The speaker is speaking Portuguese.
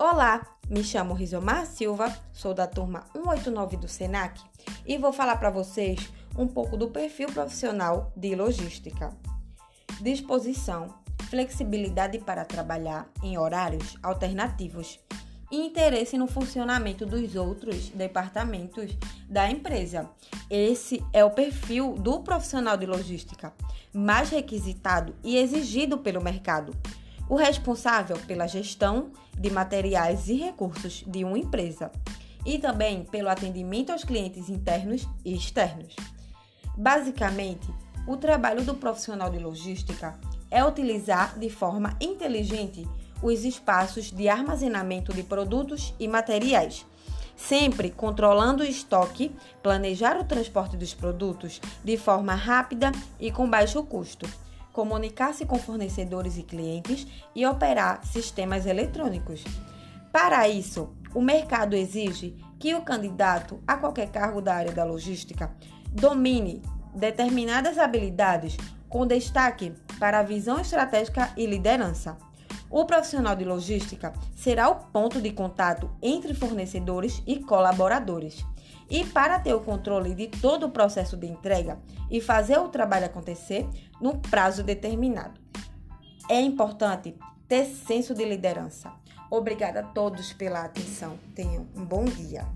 Olá, me chamo Rizomar Silva, sou da turma 189 do SENAC e vou falar para vocês um pouco do perfil profissional de logística. Disposição, flexibilidade para trabalhar em horários alternativos e interesse no funcionamento dos outros departamentos da empresa. Esse é o perfil do profissional de logística mais requisitado e exigido pelo mercado o responsável pela gestão de materiais e recursos de uma empresa e também pelo atendimento aos clientes internos e externos. Basicamente, o trabalho do profissional de logística é utilizar de forma inteligente os espaços de armazenamento de produtos e materiais, sempre controlando o estoque, planejar o transporte dos produtos de forma rápida e com baixo custo comunicar-se com fornecedores e clientes e operar sistemas eletrônicos. Para isso, o mercado exige que o candidato a qualquer cargo da área da logística domine determinadas habilidades com destaque para a visão estratégica e liderança. O profissional de logística será o ponto de contato entre fornecedores e colaboradores. E para ter o controle de todo o processo de entrega e fazer o trabalho acontecer no prazo determinado. É importante ter senso de liderança. Obrigada a todos pela atenção. Tenham um bom dia.